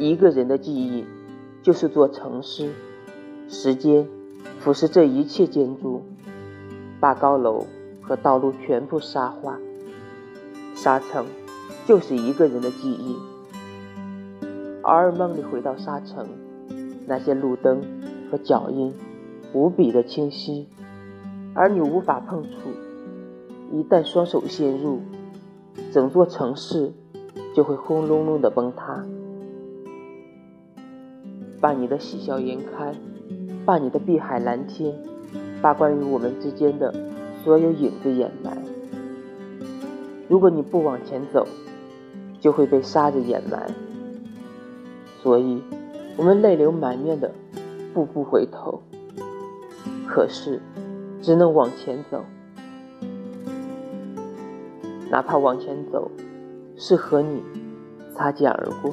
一个人的记忆就是座城市，时间腐蚀这一切建筑，把高楼和道路全部沙化。沙城就是一个人的记忆。偶尔梦里回到沙城，那些路灯和脚印无比的清晰，而你无法碰触。一旦双手陷入，整座城市就会轰隆隆的崩塌。把你的喜笑颜开，把你的碧海蓝天，把关于我们之间的所有影子掩埋。如果你不往前走，就会被沙子掩埋。所以，我们泪流满面的步步回头，可是只能往前走，哪怕往前走是和你擦肩而过。